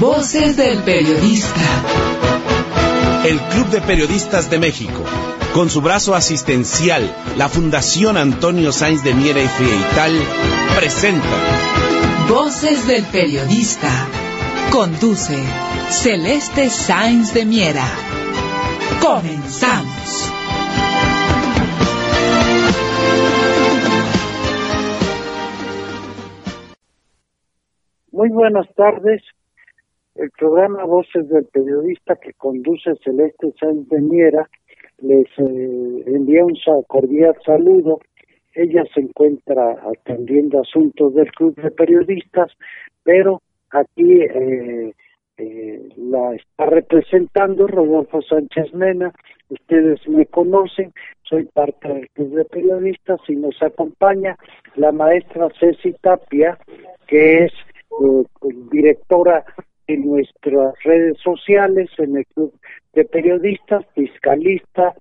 Voces del periodista. El Club de Periodistas de México, con su brazo asistencial, la Fundación Antonio Sáenz de Miera y Frieital, presenta Voces del periodista. Conduce Celeste Sáenz de Miera. Comenzamos. Muy buenas tardes. El programa Voces del Periodista que conduce Celeste Sáenz de Miera les eh, envía un cordial saludo. Ella se encuentra atendiendo asuntos del Club de Periodistas, pero aquí eh, eh, la está representando Rodolfo Sánchez Mena. Ustedes me conocen, soy parte del Club de Periodistas y nos acompaña la maestra Ceci Tapia, que es directora en nuestras redes sociales, en el Club de Periodistas, fiscalista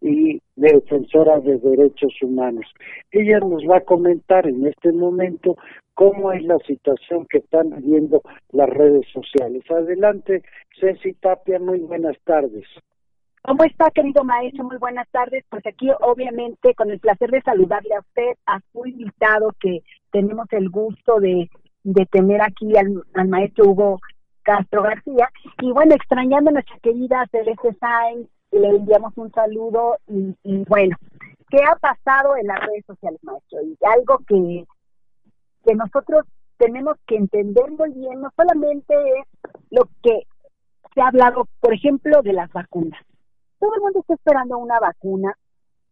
y defensora de derechos humanos. Ella nos va a comentar en este momento cómo es la situación que están viviendo las redes sociales. Adelante, Ceci Tapia, muy buenas tardes. ¿Cómo está, querido maestro? Muy buenas tardes. Pues aquí, obviamente, con el placer de saludarle a usted, a su invitado, que tenemos el gusto de, de tener aquí al, al maestro Hugo Castro García. Y bueno, extrañando a nuestra querida Celeste Sainz, le enviamos un saludo y, bueno, ¿qué ha pasado en las redes sociales, maestro? Y algo que, que nosotros tenemos que entender muy bien, no solamente es lo que se ha hablado, por ejemplo, de las vacunas. Todo el mundo está esperando una vacuna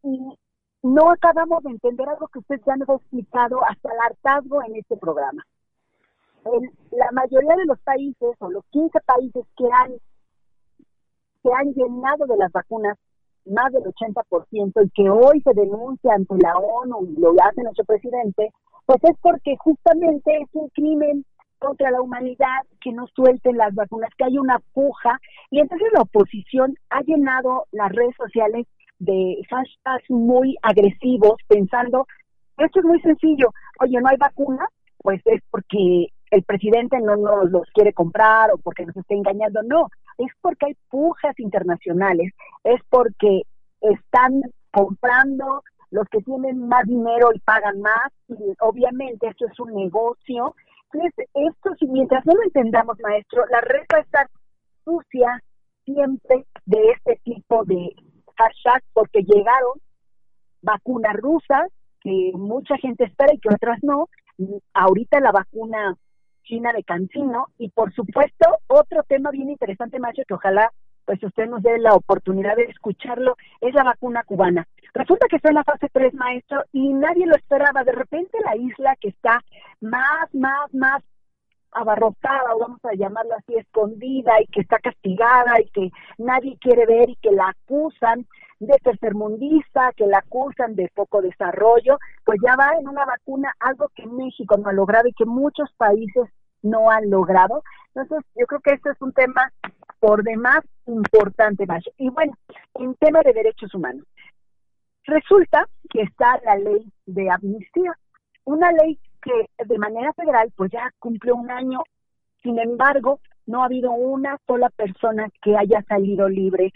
y no acabamos de entender algo que usted ya nos ha explicado hasta el hartazgo en este programa la mayoría de los países o los 15 países que han se han llenado de las vacunas más del 80% y que hoy se denuncia ante la ONU y lo hace nuestro presidente, pues es porque justamente es un crimen contra la humanidad que no suelten las vacunas, que hay una puja. Y entonces la oposición ha llenado las redes sociales de hashtags muy agresivos pensando, esto es muy sencillo, oye, no hay vacuna, pues es porque el presidente no nos los quiere comprar o porque nos está engañando, no, es porque hay pujas internacionales, es porque están comprando los que tienen más dinero y pagan más, y obviamente esto es un negocio. Entonces, esto, si mientras no lo entendamos, maestro, la red va sucia siempre de este tipo de hashtags porque llegaron vacunas rusas que mucha gente espera y que otras no. Ahorita la vacuna China de Cancino. Y por supuesto, otro tema bien interesante, Macho, que ojalá pues usted nos dé la oportunidad de escucharlo, es la vacuna cubana. Resulta que está en la fase 3, maestro, y nadie lo esperaba. De repente la isla que está más, más, más abarrotada, o vamos a llamarlo así, escondida y que está castigada y que nadie quiere ver y que la acusan de tercermundista, que la acusan de poco desarrollo, pues ya va en una vacuna, algo que México no ha logrado y que muchos países no han logrado. Entonces, yo creo que este es un tema por demás importante, Macho. Y bueno, en tema de derechos humanos, resulta que está la ley de amnistía, una ley que de manera federal pues ya cumplió un año, sin embargo, no ha habido una sola persona que haya salido libre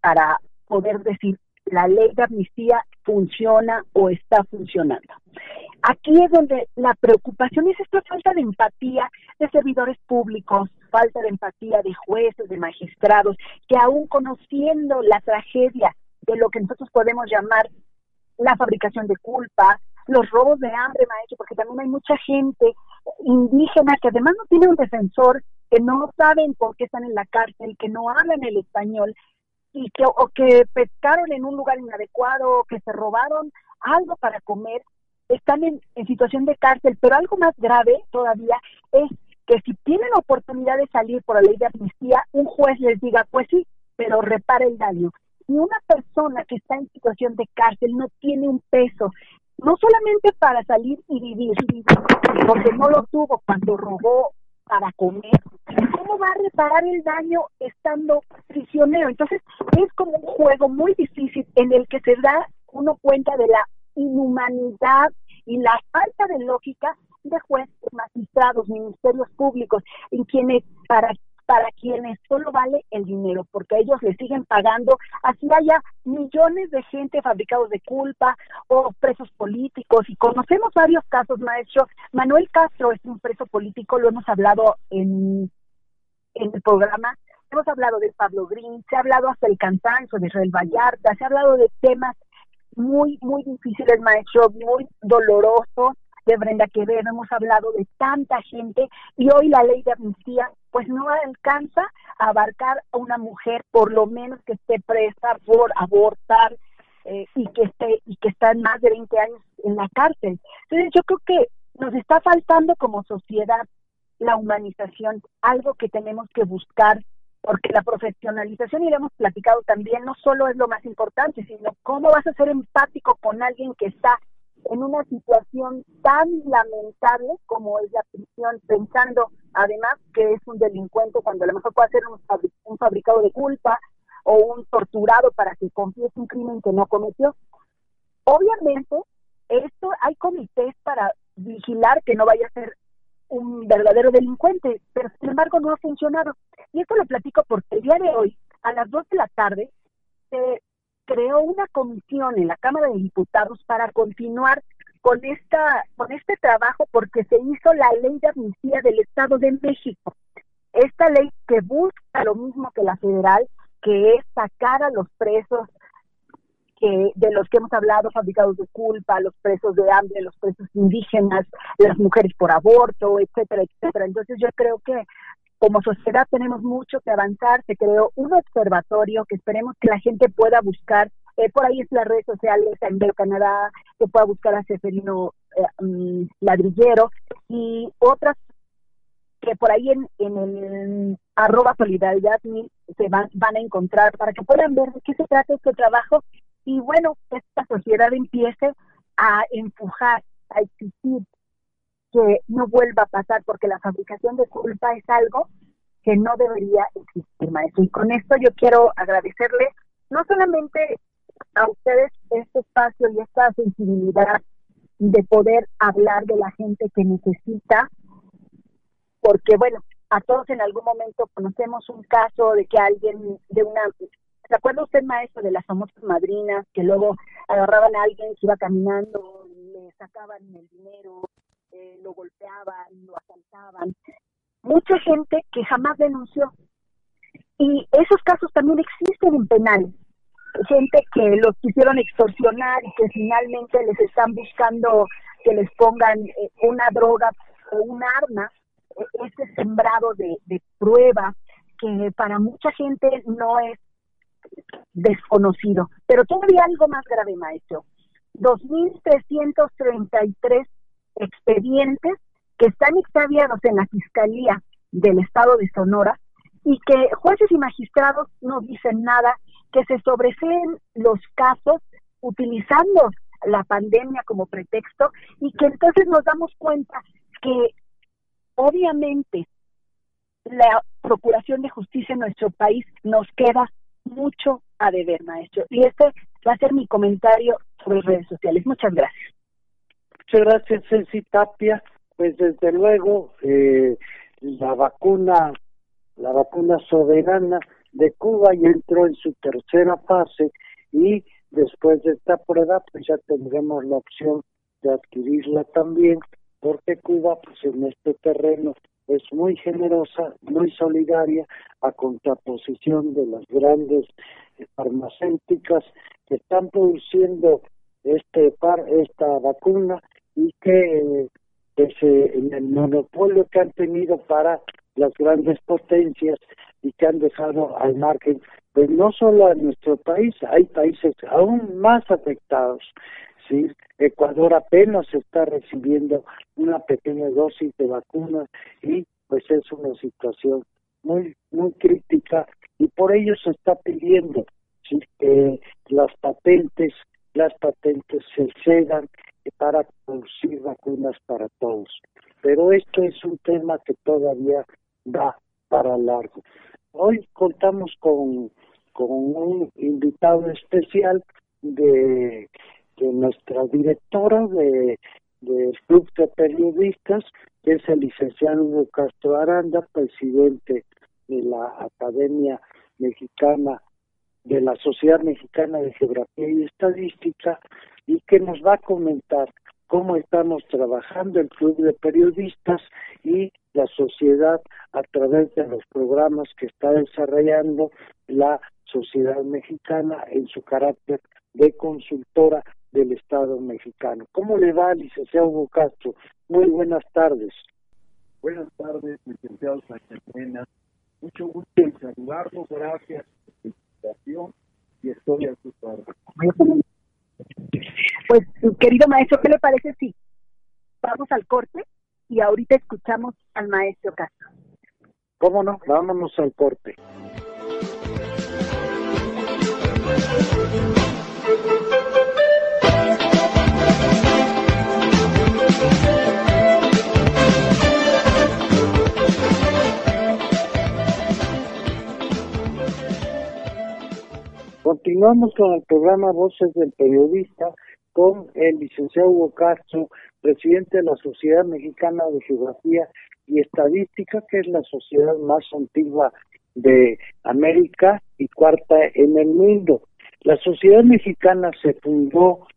para poder decir la ley de amnistía funciona o está funcionando. Aquí es donde la preocupación es esta falta de empatía de servidores públicos, falta de empatía de jueces, de magistrados, que aún conociendo la tragedia de lo que nosotros podemos llamar la fabricación de culpa, los robos de hambre, maestro, porque también hay mucha gente indígena que además no tiene un defensor, que no saben por qué están en la cárcel, que no hablan el español, y que o que pescaron en un lugar inadecuado o que se robaron algo para comer, están en, situación de cárcel, pero algo más grave todavía es que si tienen oportunidad de salir por la ley de amnistía, un juez les diga, pues sí, pero repara el daño. Y una persona que está en situación de cárcel no tiene un peso, no solamente para salir y vivir, porque no lo tuvo cuando robó para comer, ¿cómo va a reparar el daño estando prisionero? Entonces, es como un juego muy difícil en el que se da uno cuenta de la inhumanidad y la falta de lógica de jueces, magistrados, ministerios públicos, en quienes para para quienes solo vale el dinero, porque ellos le siguen pagando, así haya millones de gente fabricados de culpa o presos políticos, y conocemos varios casos, maestro. Manuel Castro es un preso político, lo hemos hablado en, en el programa, hemos hablado de Pablo Green, se ha hablado hasta el cansancio de Israel Vallarta, se ha hablado de temas muy, muy difíciles, maestro, muy dolorosos, de Brenda Quevedo, hemos hablado de tanta gente y hoy la ley de amnistía pues no alcanza a abarcar a una mujer por lo menos que esté presa por abortar eh, y que esté y que está en más de 20 años en la cárcel. Entonces yo creo que nos está faltando como sociedad la humanización, algo que tenemos que buscar porque la profesionalización, y lo hemos platicado también, no solo es lo más importante, sino cómo vas a ser empático con alguien que está en una situación tan lamentable como es la prisión, pensando además que es un delincuente cuando a lo mejor puede ser un, fabricado de culpa o un torturado para que confiese un crimen que no cometió. Obviamente, esto hay comités para vigilar que no vaya a ser un verdadero delincuente, pero sin embargo no ha funcionado. Y esto lo platico porque el día de hoy, a las 2 de la tarde, se creó una comisión en la Cámara de Diputados para continuar con esta con este trabajo porque se hizo la ley de amnistía del Estado de México. Esta ley que busca lo mismo que la federal, que es sacar a los presos que de los que hemos hablado, fabricados de culpa, los presos de hambre, los presos indígenas, las mujeres por aborto, etcétera, etcétera. Entonces yo creo que como sociedad tenemos mucho que avanzar. Se creó un observatorio que esperemos que la gente pueda buscar. Eh, por ahí es las redes sociales, en Veo Canadá, que pueda buscar a Ceferino eh, mm, Ladrillero y otras que por ahí en, en el arroba solidaridad se van, van a encontrar para que puedan ver de qué se trata este trabajo y bueno, esta sociedad empiece a empujar, a exigir que no vuelva a pasar, porque la fabricación de culpa es algo que no debería existir, maestro. Y con esto yo quiero agradecerle no solamente a ustedes este espacio y esta sensibilidad de poder hablar de la gente que necesita, porque bueno, a todos en algún momento conocemos un caso de que alguien de una ¿Se acuerda usted, maestro, de las famosas madrinas que luego agarraban a alguien que iba caminando, le sacaban el dinero, eh, lo golpeaban, lo asaltaban. Mucha gente que jamás denunció. Y esos casos también existen en penales. Gente que los quisieron extorsionar y que finalmente les están buscando que les pongan eh, una droga o un arma, e, ese sembrado de, de prueba que para mucha gente no es desconocido. Pero todavía algo más grave, maestro. 2.333 expedientes que están extraviados en la Fiscalía del Estado de Sonora y que jueces y magistrados no dicen nada, que se sobreseen los casos utilizando la pandemia como pretexto y que entonces nos damos cuenta que obviamente la Procuración de Justicia en nuestro país nos queda mucho a deber, maestro. Y este va a ser mi comentario sobre redes sociales. Muchas gracias. Muchas gracias, Ceci Tapia. Pues desde luego, eh, la vacuna, la vacuna soberana de Cuba ya entró en su tercera fase y después de esta prueba, pues ya tendremos la opción de adquirirla también, porque Cuba, pues en este terreno es muy generosa, muy solidaria, a contraposición de las grandes farmacéuticas que están produciendo este par, esta vacuna y que en el monopolio que han tenido para las grandes potencias y que han dejado al margen, pues no solo a nuestro país, hay países aún más afectados. ¿sí? Ecuador apenas está recibiendo una pequeña dosis de vacunas y pues es una situación muy muy crítica y por ello se está pidiendo que las patentes las patentes se cedan para producir vacunas para todos. Pero esto es un tema que todavía va para largo. Hoy contamos con, con un invitado especial de, de nuestra directora de, del Club de Periodistas, que es el licenciado Hugo Castro Aranda, presidente de la Academia Mexicana, de la Sociedad Mexicana de Geografía y Estadística, y que nos va a comentar cómo estamos trabajando el Club de Periodistas y la sociedad a través de los programas que está desarrollando la sociedad mexicana en su carácter de consultora del Estado mexicano. ¿Cómo le va, licenciado Hugo Castro? Muy buenas tardes. Buenas tardes, licenciado Sánchez Mucho gusto en saludarlos, gracias invitación y estoy a su parte. Pues, querido maestro, ¿qué le parece si vamos al corte y ahorita escuchamos al maestro Castro? ¿Cómo no? Vámonos al corte. Continuamos con el programa Voces del Periodista con el licenciado Hugo Castro, presidente de la Sociedad Mexicana de Geografía y Estadística, que es la sociedad más antigua de América y cuarta en el mundo. La Sociedad Mexicana se fundó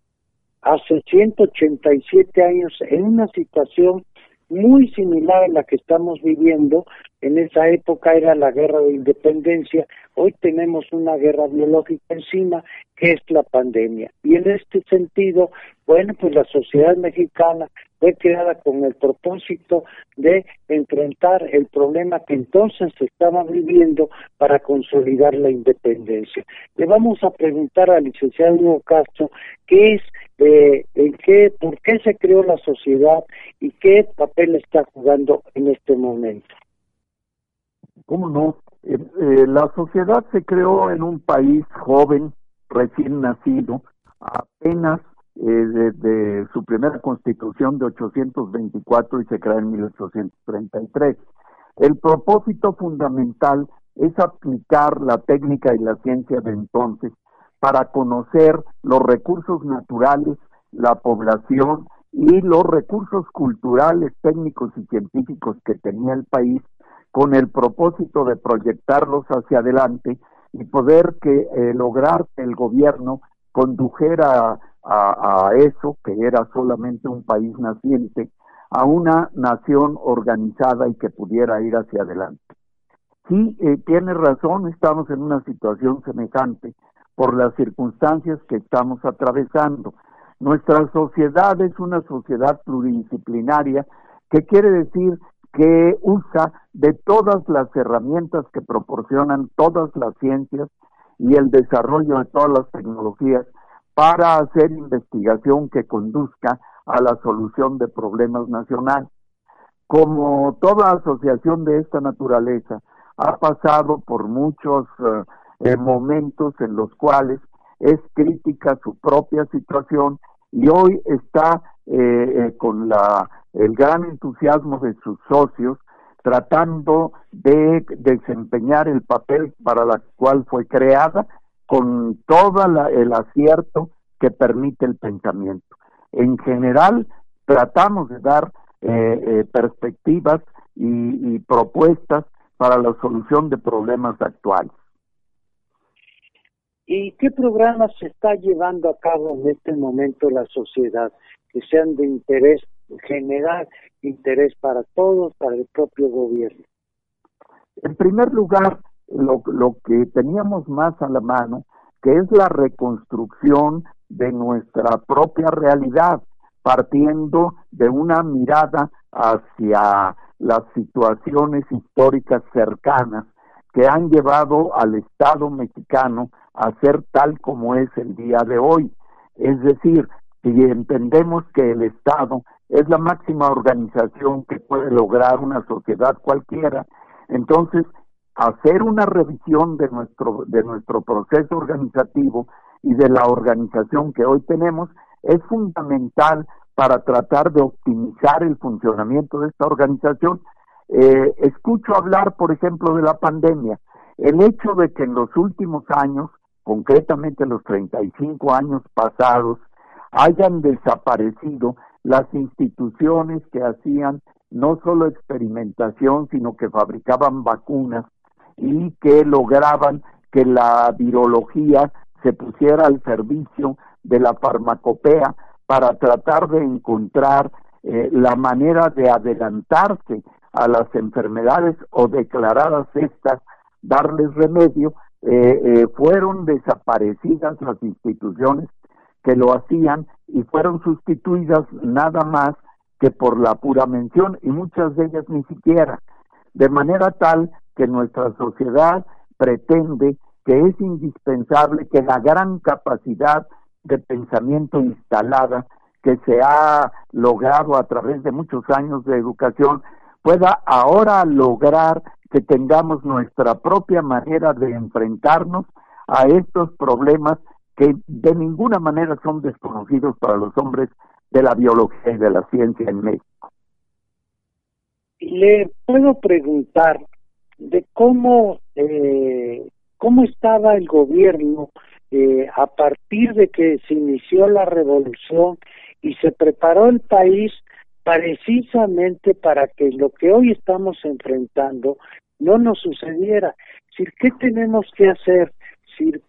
hace 187 años en una situación muy similar a la que estamos viviendo. En esa época era la guerra de independencia, hoy tenemos una guerra biológica encima, que es la pandemia. Y en este sentido, bueno, pues la sociedad mexicana fue creada con el propósito de enfrentar el problema que entonces se estaba viviendo para consolidar la independencia. Le vamos a preguntar al licenciado Hugo Castro qué es, eh, en qué, por qué se creó la sociedad y qué papel está jugando en este momento. ¿Cómo no? Eh, eh, la sociedad se creó en un país joven, recién nacido, apenas eh, de, su primera constitución de 824 y se crea en 1833. El propósito fundamental es aplicar la técnica y la ciencia de entonces para conocer los recursos naturales, la población y los recursos culturales, técnicos y científicos que tenía el país con el propósito de proyectarlos hacia adelante y poder que eh, lograr que el gobierno condujera a, eso, que era solamente un país naciente, a una nación organizada y que pudiera ir hacia adelante. Sí, eh, tiene razón, estamos en una situación semejante por las circunstancias que estamos atravesando. Nuestra sociedad es una sociedad pluridisciplinaria, que quiere decir que usa de todas las herramientas que proporcionan todas las ciencias y el desarrollo de todas las tecnologías para hacer investigación que conduzca a la solución de problemas nacionales. Como toda asociación de esta naturaleza, ha pasado por muchos eh, momentos en los cuales es crítica su propia situación y hoy está eh, eh, con la el gran entusiasmo de sus socios tratando de desempeñar el papel para la cual fue creada con todo el acierto que permite el pensamiento. En general, tratamos de dar eh, eh, perspectivas y, propuestas para la solución de problemas actuales. ¿Y qué programas se está llevando a cabo en este momento la sociedad que sean de interés general, interés para todos, para el propio gobierno? En primer lugar, lo, lo que teníamos más a la mano, que es la reconstrucción de nuestra propia realidad, partiendo de una mirada hacia las situaciones históricas cercanas que han llevado al Estado mexicano a ser tal como es el día de hoy. Es decir, si entendemos que el Estado es la máxima organización que puede lograr una sociedad cualquiera, entonces hacer una revisión de nuestro de nuestro proceso organizativo y de la organización que hoy tenemos es fundamental para tratar de optimizar el funcionamiento de esta organización. Eh, escucho hablar, por ejemplo, de la pandemia. El hecho de que en los últimos años, concretamente los 35 años pasados, hayan desaparecido las instituciones que hacían no solo experimentación, sino que fabricaban vacunas y que lograban que la virología se pusiera al servicio de la farmacopea para tratar de encontrar eh, la manera de adelantarse a las enfermedades o declaradas estas, darles remedio, eh, eh, fueron desaparecidas las instituciones que lo hacían y fueron sustituidas nada más que por la pura mención y muchas de ellas ni siquiera, de manera tal que nuestra sociedad pretende que es indispensable que la gran capacidad de pensamiento instalada que se ha logrado a través de muchos años de educación pueda ahora lograr que tengamos nuestra propia manera de enfrentarnos a estos problemas que de ninguna manera son desconocidos para los hombres de la biología y de la ciencia en México. Le puedo preguntar de cómo eh, cómo estaba el gobierno eh, a partir de que se inició la revolución y se preparó el país precisamente para que lo que hoy estamos enfrentando no nos sucediera. ¿qué tenemos que hacer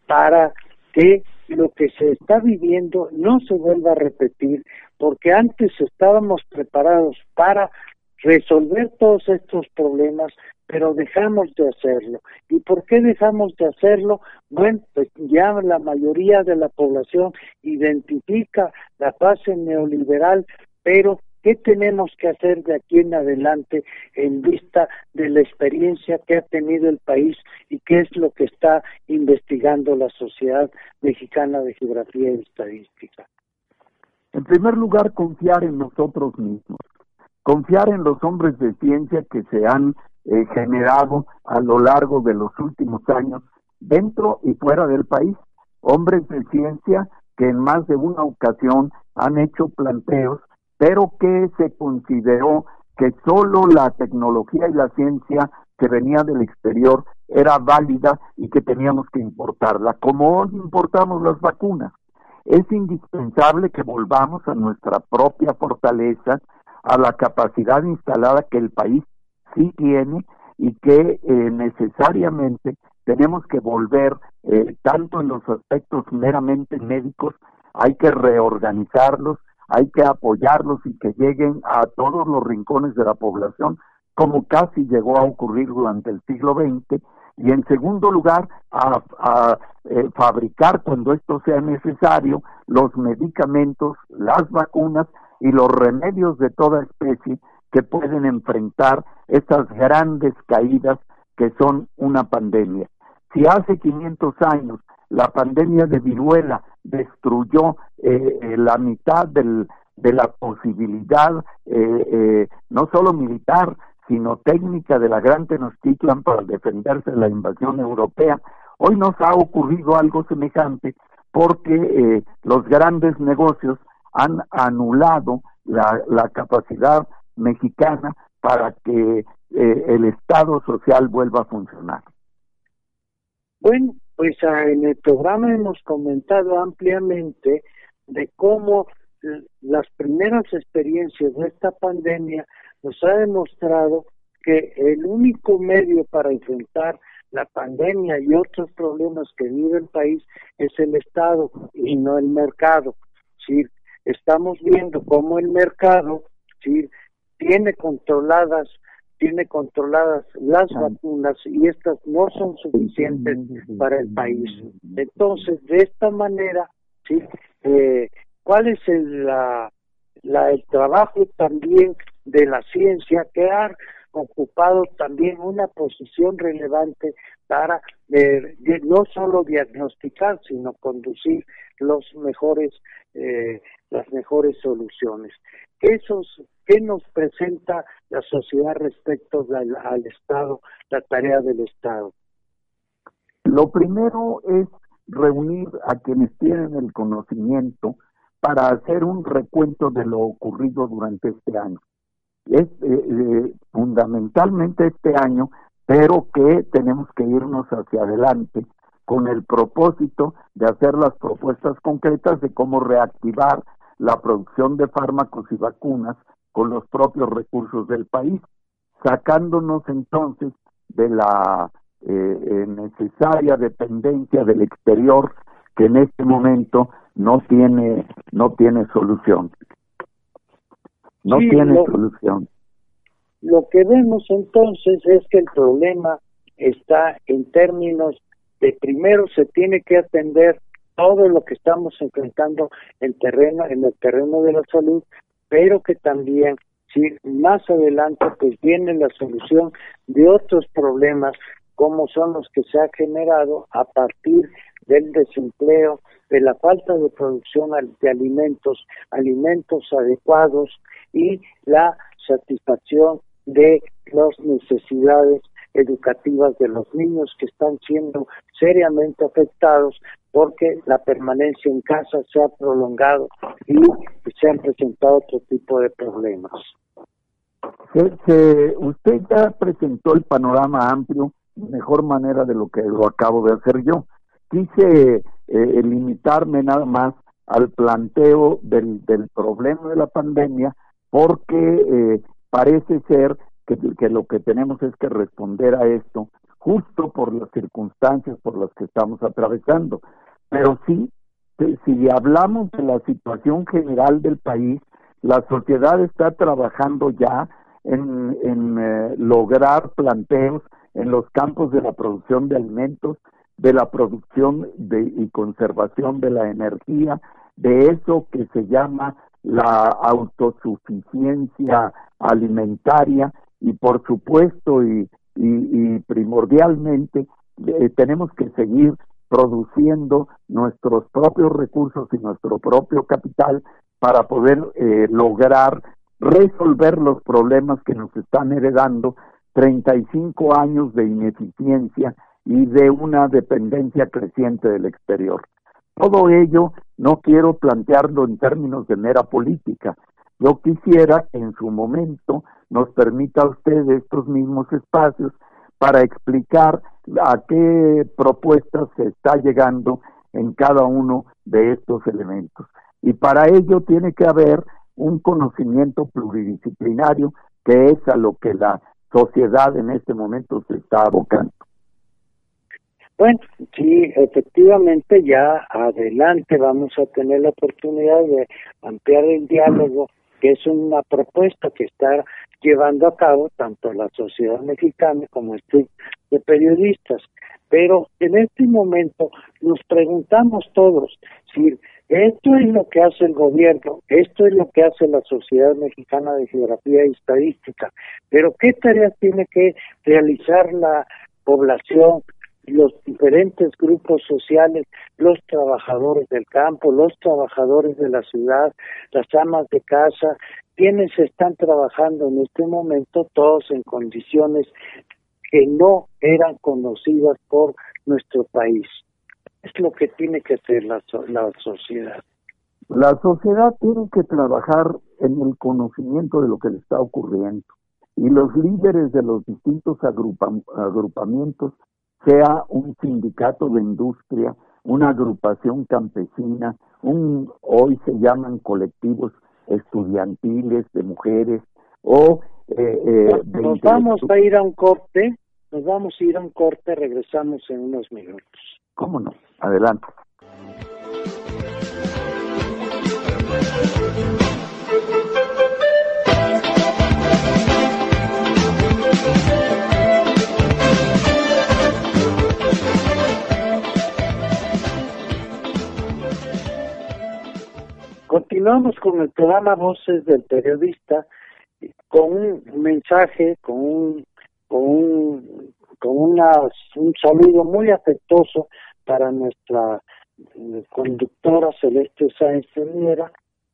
para que lo que se está viviendo no se vuelva a repetir? Porque antes estábamos preparados para resolver todos estos problemas, pero dejamos de hacerlo. ¿Y por qué dejamos de hacerlo? Bueno, pues ya la mayoría de la población identifica la fase neoliberal, pero ¿qué tenemos que hacer de aquí en adelante en vista de la experiencia que ha tenido el país y qué es lo que está investigando la Sociedad Mexicana de Geografía y Estadística? En primer lugar, confiar en nosotros mismos, confiar en los hombres de ciencia que se han eh, generado a lo largo de los últimos años dentro y fuera del país. Hombres de ciencia que en más de una ocasión han hecho planteos, pero que se consideró que solo la tecnología y la ciencia que venía del exterior era válida y que teníamos que importarla, como hoy importamos las vacunas. Es indispensable que volvamos a nuestra propia fortaleza, a la capacidad instalada que el país sí tiene y que eh, necesariamente tenemos que volver eh, tanto en los aspectos meramente médicos, hay que reorganizarlos, hay que apoyarlos y que lleguen a todos los rincones de la población, como casi llegó a ocurrir durante el siglo XX, y en segundo lugar, a, eh, fabricar cuando esto sea necesario los medicamentos, las vacunas y los remedios de toda especie que pueden enfrentar estas grandes caídas que son una pandemia. Si hace 500 años la pandemia de viruela destruyó eh, eh, la mitad del, de la posibilidad, eh, no solo militar, sino técnica de la Gran Tenochtitlan para defenderse de la invasión europea, hoy nos ha ocurrido algo semejante porque los grandes negocios han anulado la, la capacidad mexicana para que eh, el Estado social vuelva a funcionar. Bueno, pues ah, en el programa hemos comentado ampliamente de cómo las primeras experiencias de esta pandemia nos ha demostrado que el único medio para enfrentar la pandemia y otros problemas que vive el país es el Estado y no el mercado. Estamos viendo cómo el mercado tiene controladas tiene controladas las vacunas y estas no son suficientes para el país. Entonces, de esta manera, ¿sí? Eh, ¿cuál es el, la, la, el trabajo también de la ciencia que ha ocupado también una posición relevante para eh, no solo diagnosticar, sino conducir los mejores, eh, las mejores soluciones. Esos ¿Qué nos presenta la sociedad respecto al, Estado, la tarea del Estado? Lo primero es reunir a quienes tienen el conocimiento para hacer un recuento de lo ocurrido durante este año. Es eh, eh, fundamentalmente este año, pero que tenemos que irnos hacia adelante con el propósito de hacer las propuestas concretas de cómo reactivar la producción de fármacos y vacunas con los propios recursos del país, sacándonos entonces de la eh, eh, necesaria dependencia del exterior que en este momento no tiene no tiene solución. No tiene solución. lo que vemos entonces es que el problema está en términos de primero se tiene que atender todo lo que estamos enfrentando en terreno en el terreno de la salud pero que también si más adelante pues viene la solución de otros problemas como son los que se ha generado a partir del desempleo, de la falta de producción de alimentos, alimentos adecuados y la satisfacción de las necesidades educativas de los niños que están siendo seriamente afectados porque la permanencia en casa se ha prolongado y se han presentado otro tipo de problemas. usted ya presentó el panorama amplio mejor manera de lo que lo acabo de hacer yo. Quise eh, limitarme nada más al planteo del, del problema de la pandemia porque eh, parece ser que, lo que tenemos es que responder a esto justo por las circunstancias por las que estamos atravesando. Pero sí, si hablamos de la situación general del país, la sociedad está trabajando ya en, en eh, lograr planteos en los campos de la producción de alimentos, de la producción de, y conservación de la energía, de eso que se llama la autosuficiencia alimentaria y por supuesto y, primordialmente eh, tenemos que seguir produciendo nuestros propios recursos y nuestro propio capital para poder eh, lograr resolver los problemas que nos están heredando 35 años de ineficiencia y de una dependencia creciente del exterior. Todo ello no quiero plantearlo en términos de mera política. Yo quisiera en su momento nos permita a usted estos mismos espacios para explicar a qué propuestas se está llegando en cada uno de estos elementos. Y para ello tiene que haber un conocimiento pluridisciplinario que es a lo que la sociedad en este momento se está abocando. Bueno, sí, efectivamente ya adelante vamos a tener la oportunidad de ampliar el diálogo, que es una propuesta que está llevando a cabo tanto la sociedad mexicana como el club de periodistas. Pero en este momento nos preguntamos todos si esto es lo que hace el gobierno, esto es lo que hace la Sociedad Mexicana de Geografía y Estadística, pero ¿qué tareas tiene que realizar la población, los diferentes grupos sociales, los trabajadores del campo, los trabajadores de la ciudad, las amas de casa, quienes están trabajando en este momento, todos en condiciones que no eran conocidas por nuestro país es lo que tiene que hacer la, la sociedad. La sociedad tiene que trabajar en el conocimiento de lo que le está ocurriendo y los líderes de los distintos agrupamientos, sea un sindicato de industria, una agrupación campesina, un hoy se llaman colectivos estudiantiles de mujeres o eh, eh, nos vamos a ir a un corte, nos vamos a ir a un corte, regresamos en unos minutos. ¿Cómo no? Adelante. Continuamos con el programa Voces del Periodista con un mensaje, con un, con un, con una, un saludo muy afectuoso para nuestra conductora Celeste Sáenz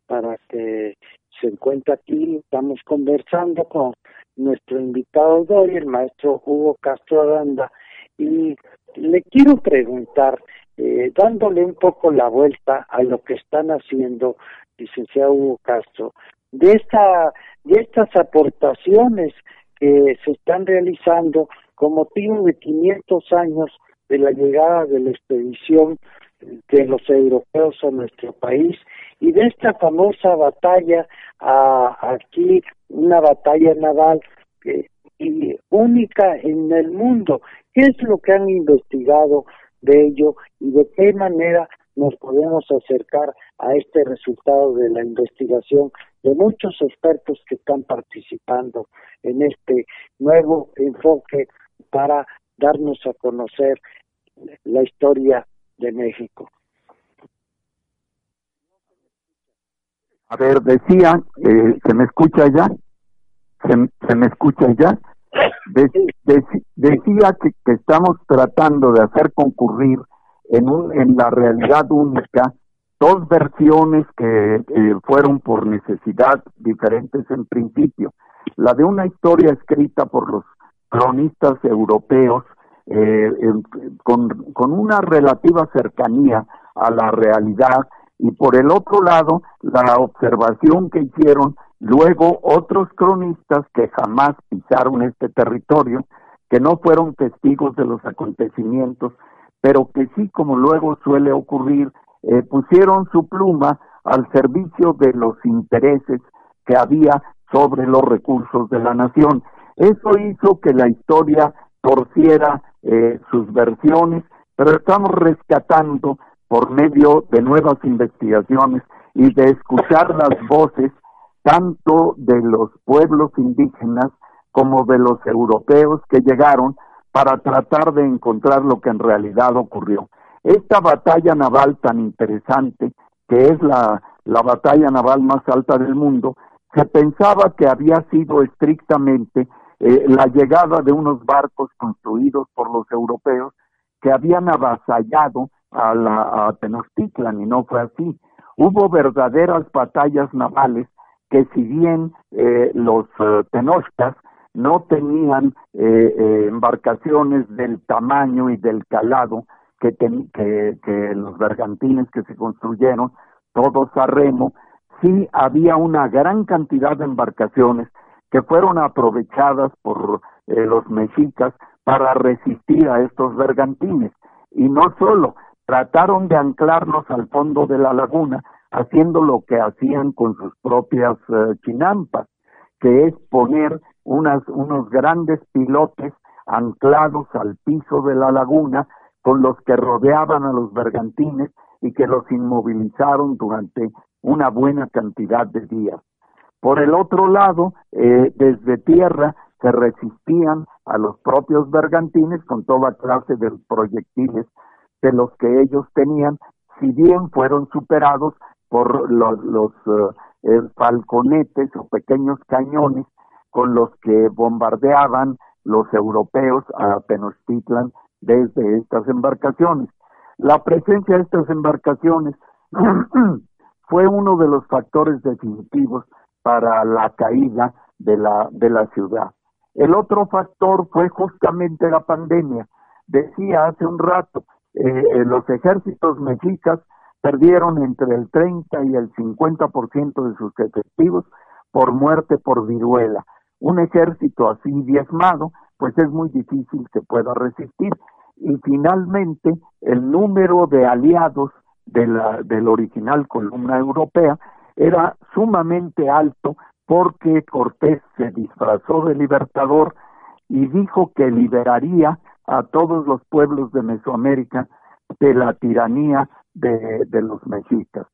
para que se encuentre aquí. Estamos conversando con nuestro invitado de hoy, el maestro Hugo Castro Aranda, y le quiero preguntar, eh, dándole un poco la vuelta a lo que están haciendo, licenciado Hugo Castro, de esta de estas aportaciones que se están realizando con motivo de 500 años de la llegada de la expedición de los europeos a nuestro país y de esta famosa batalla aquí, una batalla naval y única en el mundo. ¿Qué es lo que han investigado de ello y de qué manera nos podemos acercar a este resultado de la investigación de muchos expertos que están participando en este nuevo enfoque para darnos a conocer la historia de México. A ver, decía, eh, ¿se me escucha ya? ¿Se, me escucha ya? Decía que, estamos tratando de hacer concurrir en, un, en la realidad única dos versiones que fueron por necesidad diferentes en principio. La de una historia escrita por los cronistas europeos eh, con, con una relativa cercanía a la realidad y por el otro lado la observación que hicieron luego otros cronistas que jamás pisaron este territorio, que no fueron testigos de los acontecimientos, pero que sí, como luego suele ocurrir, eh, pusieron su pluma al servicio de los intereses que había sobre los recursos de la nación. Eso hizo que la historia torciera eh, sus versiones, pero estamos rescatando por medio de nuevas investigaciones y de escuchar las voces tanto de los pueblos indígenas como de los europeos que llegaron para tratar de encontrar lo que en realidad ocurrió. Esta batalla naval tan interesante, que es la, la batalla naval más alta del mundo, se pensaba que había sido estrictamente eh, la llegada de unos barcos construidos por los europeos que habían avasallado a, la, a Tenochtitlan y no fue así. Hubo verdaderas batallas navales que si bien eh, los eh, tenochcas no tenían eh, eh, embarcaciones del tamaño y del calado que, que, que, los bergantines que se construyeron, todos a remo, sí había una gran cantidad de embarcaciones que fueron aprovechadas por eh, los mexicas para resistir a estos bergantines. Y no solo, trataron de anclarlos al fondo de la laguna, haciendo lo que hacían con sus propias chinampas, que es poner unas, unos grandes pilotes anclados al piso de la laguna con los que rodeaban a los bergantines y que los inmovilizaron durante una buena cantidad de días. Por el otro lado, eh, desde tierra se resistían a los propios bergantines con toda clase de proyectiles de los que ellos tenían, si bien fueron superados por los, los eh, falconetes o pequeños cañones con los que bombardeaban los europeos a Tenochtitlan desde estas embarcaciones. La presencia de estas embarcaciones fue uno de los factores definitivos para la caída de la, de la ciudad. El otro factor fue justamente la pandemia. Decía hace un rato, eh, eh los ejércitos mexicas perdieron entre el 30 y el 50% de sus efectivos por muerte por viruela un ejército así diezmado, pues es muy difícil que pueda resistir. Y finalmente, el número de aliados de la, del original columna europea era sumamente alto porque Cortés se disfrazó de libertador y dijo que liberaría a todos los pueblos de Mesoamérica de la tiranía de, de los mexicas.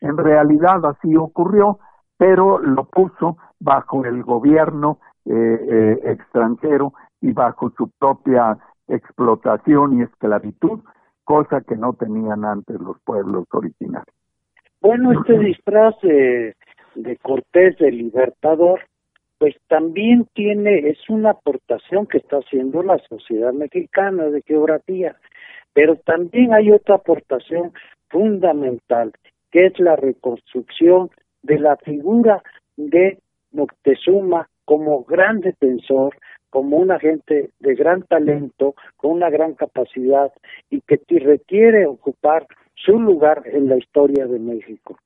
En realidad así ocurrió, pero lo puso bajo el gobierno eh, eh, extranjero y bajo su propia explotación y esclavitud, cosa que no tenían antes los pueblos originales. Bueno, este disfraz de, de Cortés de Libertador, pues también tiene, es una aportación que está haciendo la sociedad mexicana de geografía, pero también hay otra aportación fundamental, que es la reconstrucción de la figura de Moctezuma como gran defensor, como un agente de gran talento, con una gran capacidad y que requiere ocupar su lugar en la historia de México.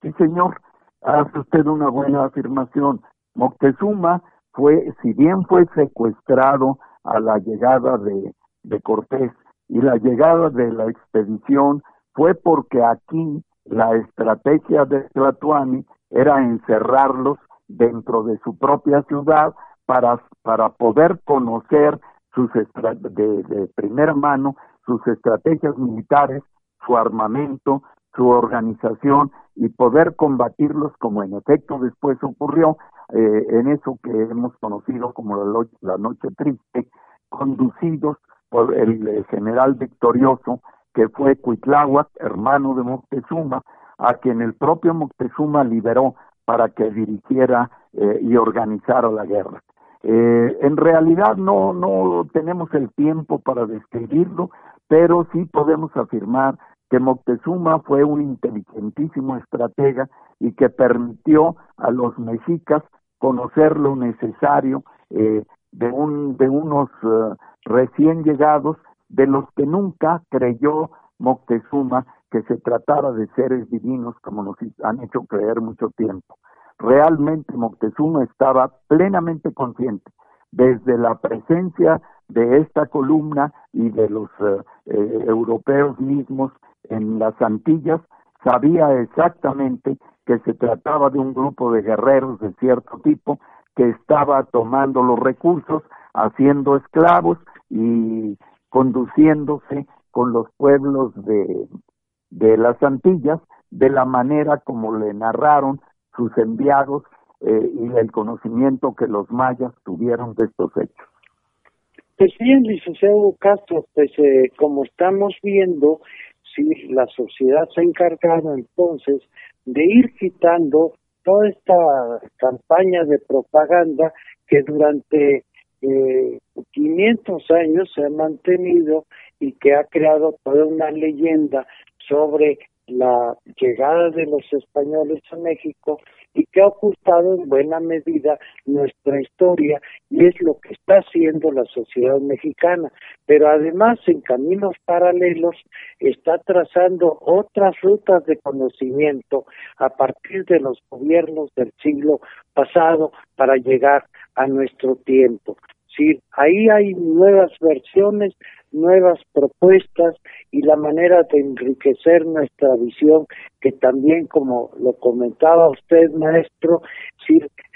Sí, señor, hace usted una buena afirmación. Moctezuma fue, si bien fue secuestrado a la llegada de, de Cortés y la llegada de la expedición fue porque aquí la estrategia de Tlatuani era encerrarlos dentro de su propia ciudad para, para poder conocer sus de, de primera mano sus estrategias militares, su armamento, su organización y poder combatirlos como en efecto después ocurrió eh, en eso que hemos conocido como la, la noche triste, conducidos el, el general victorioso que fue Cuitláhuac, hermano de Moctezuma, a quien el propio Moctezuma liberó para que dirigiera eh, y organizara la guerra. Eh, en realidad no, no tenemos el tiempo para describirlo, pero sí podemos afirmar que Moctezuma fue un inteligentísimo estratega y que permitió a los mexicas conocer lo necesario eh, de, un, de unos eh, recién llegados de los que nunca creyó Moctezuma que se tratara de seres divinos como nos han hecho creer mucho tiempo. Realmente Moctezuma estaba plenamente consciente desde la presencia de esta columna y de los eh, eh, europeos mismos en las Antillas, sabía exactamente que se trataba de un grupo de guerreros de cierto tipo que estaba tomando los recursos, haciendo esclavos y conduciéndose con los pueblos de, de las Antillas de la manera como le narraron sus enviados eh, y el conocimiento que los mayas tuvieron de estos hechos. Pues bien, licenciado Castro, pues eh, como estamos viendo, si la sociedad se ha encargado entonces de ir quitando toda esta campaña de propaganda que durante eh, 500 años se ha mantenido y que ha creado toda una leyenda sobre la llegada de los españoles a México y que ha ocultado en buena medida nuestra historia y es lo que está haciendo la sociedad mexicana. Pero además en caminos paralelos está trazando otras rutas de conocimiento a partir de los gobiernos del siglo pasado para llegar a nuestro tiempo. Sí, ahí hay nuevas versiones, nuevas propuestas y la manera de enriquecer nuestra visión, que también, como lo comentaba usted, maestro,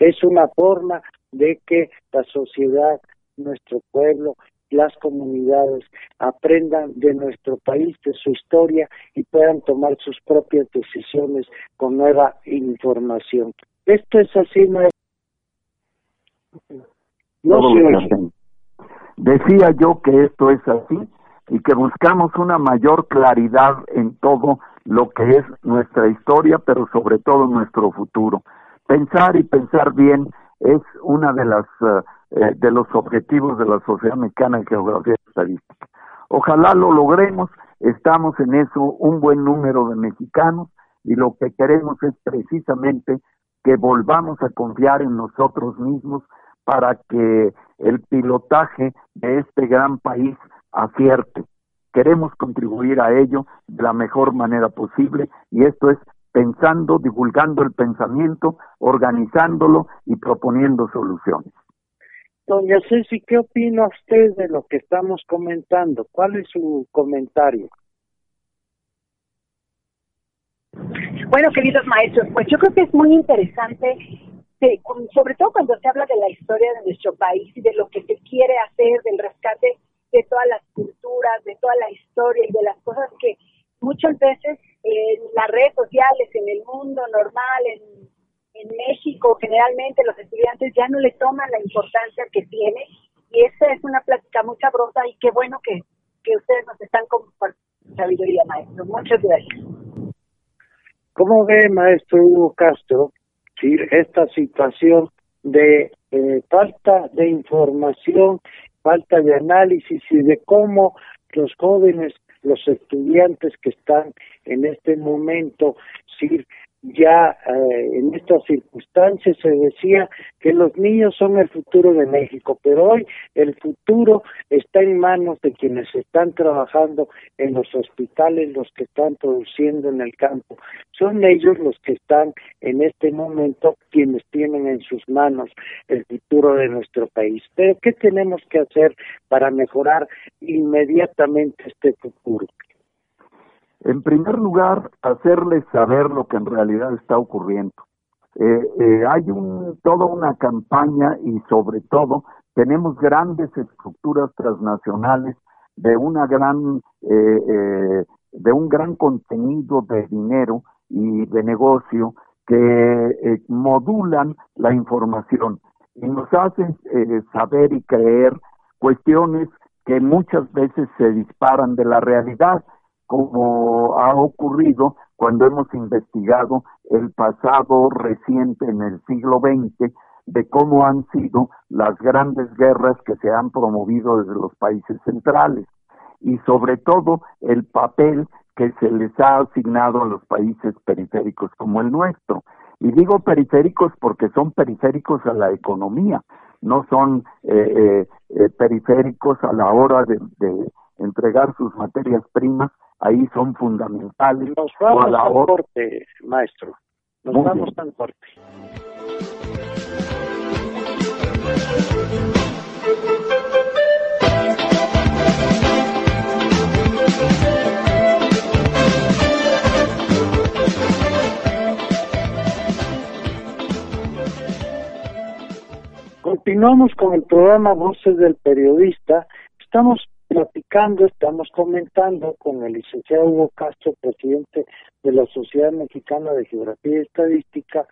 es una forma de que la sociedad, nuestro pueblo, las comunidades aprendan de nuestro país, de su historia y puedan tomar sus propias decisiones con nueva información. Esto es así, maestro. No Decía yo que esto es así y que buscamos una mayor claridad en todo lo que es nuestra historia, pero sobre todo nuestro futuro. Pensar y pensar bien es una de las eh, eh, de los objetivos de la Sociedad Mexicana de Geografía y Estadística. Ojalá lo logremos, estamos en eso un buen número de mexicanos y lo que queremos es precisamente que volvamos a confiar en nosotros mismos para que el pilotaje de este gran país acierte. Queremos contribuir a ello de la mejor manera posible y esto es pensando, divulgando el pensamiento, organizándolo y proponiendo soluciones. Doña Ceci, ¿qué opina usted de lo que estamos comentando? ¿Cuál es su comentario? Bueno, queridos maestros, pues yo creo que es muy interesante Sí, sobre todo cuando se habla de la historia de nuestro país y de lo que se quiere hacer, del rescate de todas las culturas, de toda la historia y de las cosas que muchas veces en las redes sociales, en el mundo normal, en, México, generalmente los estudiantes ya no le toman la importancia que tiene y esa es una plática muy sabrosa y qué bueno que, que ustedes nos están compartiendo sabiduría, maestro. Muchas gracias. ¿Cómo ve, maestro Hugo Castro, esta situación de eh, falta de información, falta de análisis y de cómo los jóvenes, los estudiantes que están en este momento, ya eh, en estas circunstancias se decía que los niños son el futuro de México, pero hoy el futuro está en manos de quienes están trabajando en los hospitales, los que están produciendo en el campo. Son ellos los que están en este momento quienes tienen en sus manos el futuro de nuestro país. Pero ¿qué tenemos que hacer para mejorar inmediatamente este futuro? En primer lugar, hacerles saber lo que en realidad está ocurriendo. Eh, eh, hay un, toda una campaña y sobre todo tenemos grandes estructuras transnacionales de una gran eh, de un gran contenido de dinero y de negocio que modulan la información y nos hacen saber y creer cuestiones que muchas veces se disparan de la realidad como ha ocurrido cuando hemos investigado el pasado reciente en el siglo XX de cómo han sido las grandes guerras que se han promovido desde los países centrales y sobre todo el papel que se les ha asignado a los países periféricos como el nuestro. Y digo periféricos porque son periféricos a la economía, no son eh, eh, eh, periféricos a la hora de entregar sus materias primas ahí son fundamentales. Nos vamos a la corte, maestro. Nos vamos al corte. Continuamos con el programa Voces del Periodista. Estamos platicando, estamos comentando con el licenciado Hugo Castro, presidente de la Sociedad Mexicana de Geografía y Estadística,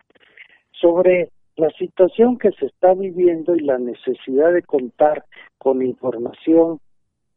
sobre la situación que se está viviendo y la necesidad de contar con información,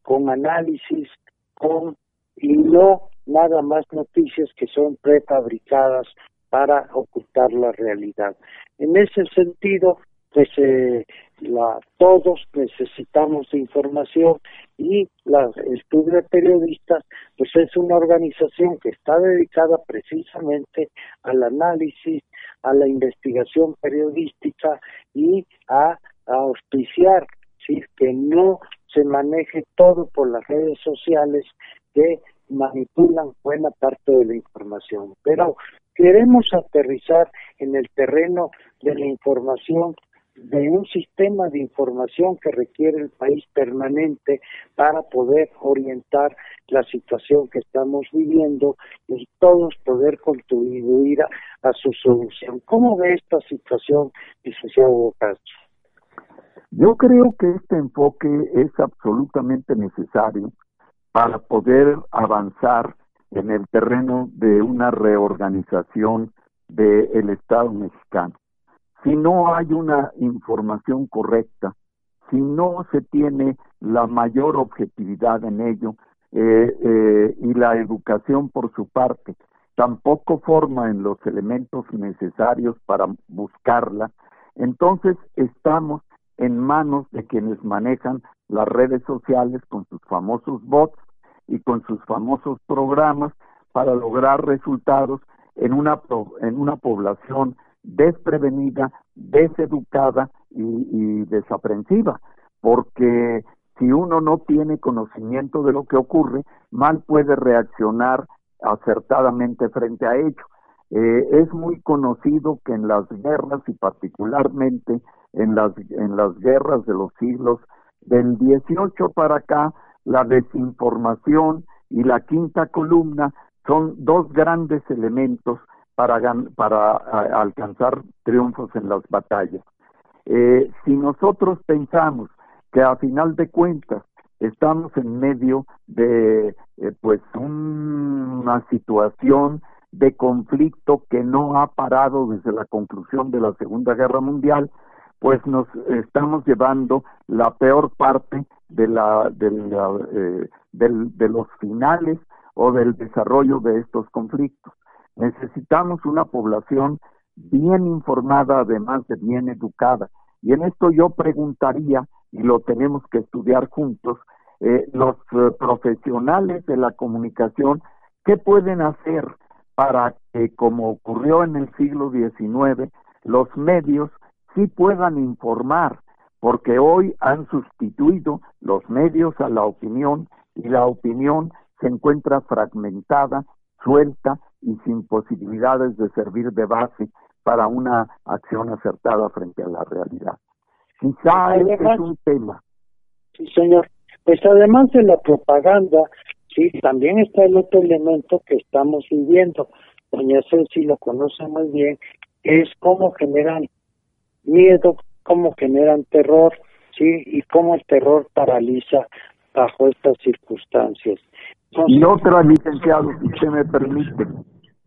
con análisis, con y no nada más noticias que son prefabricadas para ocultar la realidad. En ese sentido, pues eh, la, todos necesitamos información y la, el Club de Periodistas pues es una organización que está dedicada precisamente al análisis, a la investigación periodística y a, auspiciar que no se maneje todo por las redes sociales que manipulan buena parte de la información. Pero queremos aterrizar en el terreno de la información de un sistema de información que requiere el país permanente para poder orientar la situación que estamos viviendo y todos poder contribuir a, su solución. ¿Cómo ve esta situación, licenciado Bocastro? Yo creo que este enfoque es absolutamente necesario para poder avanzar en el terreno de una reorganización del Estado mexicano si no hay una información correcta, si no se tiene la mayor objetividad en ello eh, eh, y la educación por su parte tampoco forma en los elementos necesarios para buscarla, entonces estamos en manos de quienes manejan las redes sociales con sus famosos bots y con sus famosos programas para lograr resultados en una, en una población desprevenida, deseducada y, desaprensiva, porque si uno no tiene conocimiento de lo que ocurre, mal puede reaccionar acertadamente frente a ello. Eh, es muy conocido que en las guerras y particularmente en las, en las guerras de los siglos del 18 para acá, la desinformación y la quinta columna son dos grandes elementos para, para alcanzar triunfos en las batallas. Eh, si nosotros pensamos que a final de cuentas estamos en medio de eh, pues una situación de conflicto que no ha parado desde la conclusión de la Segunda Guerra Mundial, pues nos estamos llevando la peor parte de la, de, eh, de los finales o del desarrollo de estos conflictos. Necesitamos una población bien informada, además de bien educada. Y en esto yo preguntaría, y lo tenemos que estudiar juntos, eh, los eh, profesionales de la comunicación, ¿qué pueden hacer para que, como ocurrió en el siglo XIX, los medios sí puedan informar, porque hoy han sustituido los medios a la opinión y la opinión se encuentra fragmentada, suelta y sin posibilidades de servir de base para una acción acertada frente a la realidad. Quizá es un tema. Sí, señor. Pues además de la propaganda, sí, también está el otro elemento que estamos viviendo. Doña Ceci lo conoce muy bien, es cómo generan miedo, cómo generan terror, sí, y cómo el terror paraliza bajo estas circunstancias. Y otra, licenciado, si usted me permite,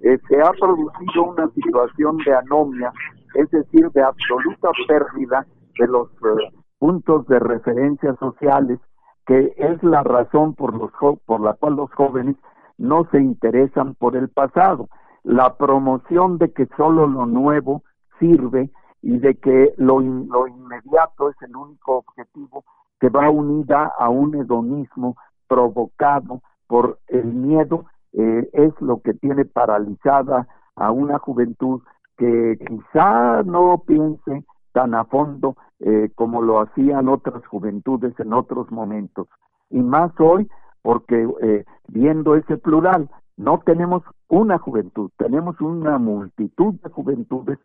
eh, se ha producido una situación de anomia, es decir, de absoluta pérdida de los eh, puntos de referencia sociales, que es la razón por, los por la cual los jóvenes no se interesan por el pasado. La promoción de que solo lo nuevo sirve y de que lo, lo inmediato es el único objetivo que va unida a un hedonismo provocado por el miedo eh, es lo que tiene paralizada a una juventud que quizá no piense tan a fondo eh, como lo hacían otras juventudes en otros momentos. Y más hoy, porque eh, viendo ese plural, no tenemos una juventud, tenemos una multitud de juventudes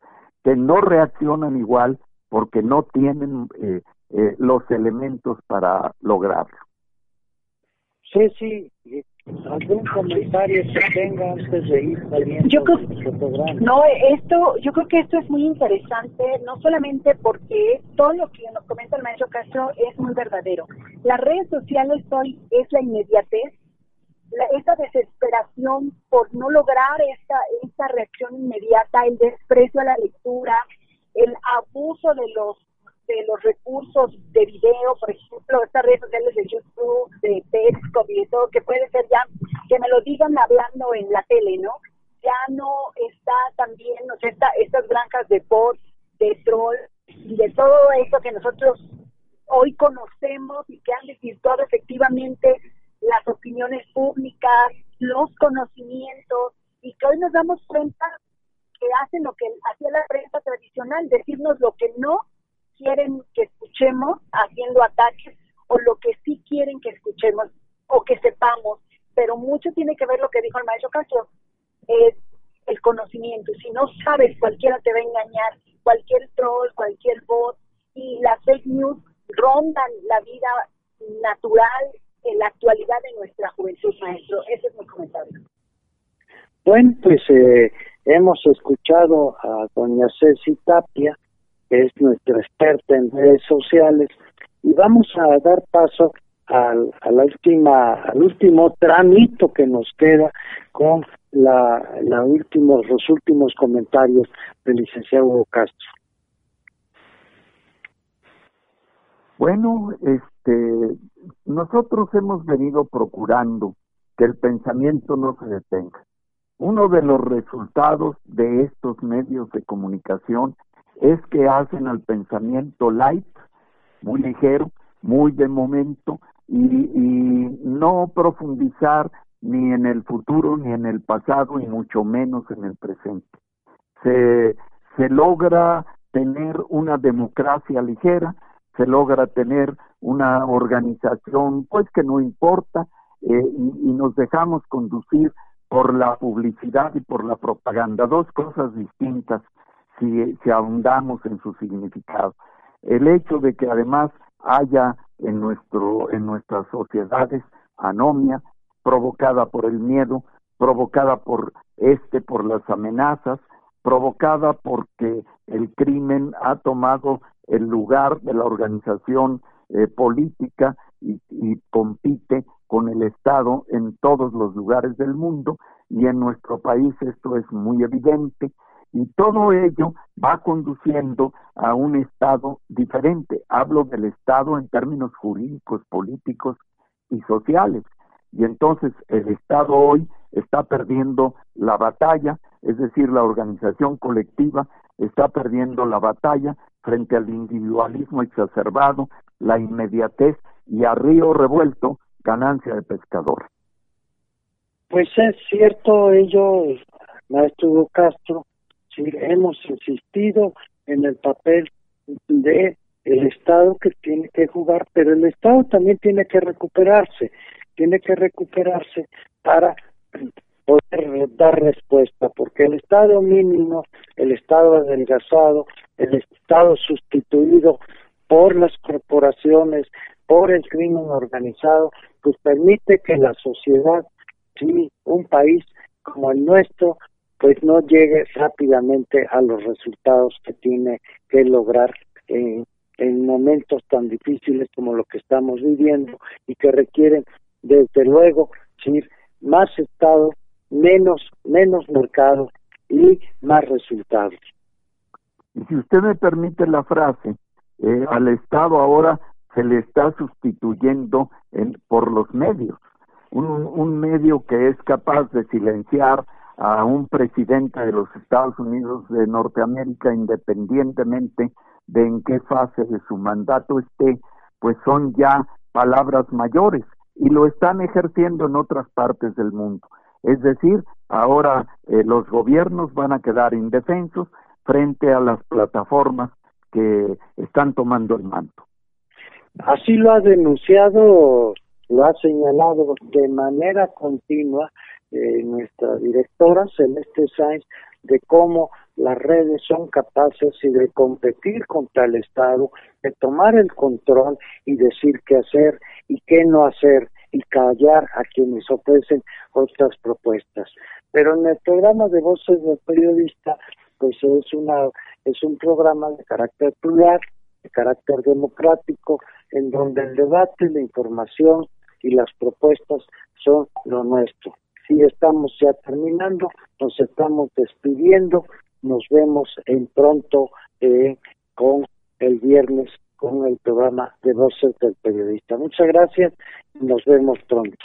que no reaccionan igual porque no tienen los elementos para lograrlo. Sí, sí, algún comentario que tenga antes de ir yo creo, no esto yo creo que esto es muy interesante no solamente porque todo lo que nos comenta el maestro Castro es muy verdadero. Las redes sociales hoy es la inmediatez la, esa desesperación por no lograr esta esta reacción inmediata el desprecio a la lectura el abuso de los de los recursos de video, por ejemplo, estas redes sociales de YouTube, de Periscope y de todo, que puede ser ya que me lo digan hablando en la tele, ¿no? Ya no está también, o sea, estas granjas de post, de troll y de todo eso que nosotros hoy conocemos y que han desvirtuado efectivamente las opiniones públicas, los conocimientos y que hoy nos damos cuenta que hacen lo que hacía la prensa tradicional, decirnos lo que no quieren que escuchemos haciendo ataques o lo que sí quieren que escuchemos o que sepamos, pero mucho tiene que ver lo que dijo el maestro Castro, es el conocimiento. Si no sabes, cualquiera te va a engañar, cualquier troll, cualquier bot y las fake news rondan la vida natural en la actualidad de nuestra juventud, maestro. Ese es mi comentario. Bueno, pues eh, hemos escuchado a doña Ceci Tapia, es nuestra experta en redes sociales, y vamos a dar paso al, a la última, al último trámite que nos queda con la, la últimos, los últimos comentarios del licenciado Castro. Bueno, este, nosotros hemos venido procurando que el pensamiento no se detenga. Uno de los resultados de estos medios de comunicación es que hacen al pensamiento light, muy ligero, muy de momento, y, y no profundizar ni en el futuro, ni en el pasado, y mucho menos en el presente. Se, se logra tener una democracia ligera, se logra tener una organización, pues que no importa, eh, y, y, nos dejamos conducir por la publicidad y por la propaganda, dos cosas distintas si, si ahondamos en su significado. El hecho de que además haya en nuestro en nuestras sociedades anomia provocada por el miedo, provocada por este por las amenazas, provocada porque el crimen ha tomado el lugar de la organización eh, política y, y compite con el Estado en todos los lugares del mundo y en nuestro país esto es muy evidente y todo ello va conduciendo a un Estado diferente. Hablo del Estado en términos jurídicos, políticos y sociales. Y entonces el Estado hoy está perdiendo la batalla, es decir, la organización colectiva está perdiendo la batalla frente al individualismo exacerbado, la inmediatez y a río revuelto, ganancia de pescador. Pues es cierto ello, maestro Castro, hemos insistido en el papel de el Estado que tiene que jugar, pero el Estado también tiene que recuperarse, tiene que recuperarse para poder dar respuesta, porque el Estado mínimo, el Estado adelgazado, el Estado sustituido por las corporaciones, por el crimen organizado, pues permite que la sociedad, sí, un país como el nuestro, pues no llegue rápidamente a los resultados que tiene que lograr en, en momentos tan difíciles como lo que estamos viviendo y que requieren desde luego más Estado, menos, menos mercado y más resultados. Y si usted me permite la frase, eh, al Estado ahora se le está sustituyendo por los medios. Un medio que es capaz de silenciar a un presidente de los Estados Unidos de Norteamérica independientemente de en qué fase de su mandato esté, pues son ya palabras mayores y lo están ejerciendo en otras partes del mundo. Es decir, ahora eh, los gobiernos van a quedar indefensos frente a las plataformas que están tomando el manto. Así lo ha denunciado, lo ha señalado de manera continua eh, nuestra directora Celeste Sáenz de cómo las redes son capaces de competir contra el Estado, de tomar el control y decir qué hacer y qué no hacer y callar a quienes ofrecen otras propuestas. Pero en el programa de Voces del Periodista, pues es una es un programa de carácter plural, de carácter democrático, en donde el debate, la información y las propuestas son lo nuestro. Si estamos ya terminando, nos estamos despidiendo, nos vemos en pronto eh, con el viernes con el programa de Voces del Periodista. Muchas gracias y nos vemos pronto.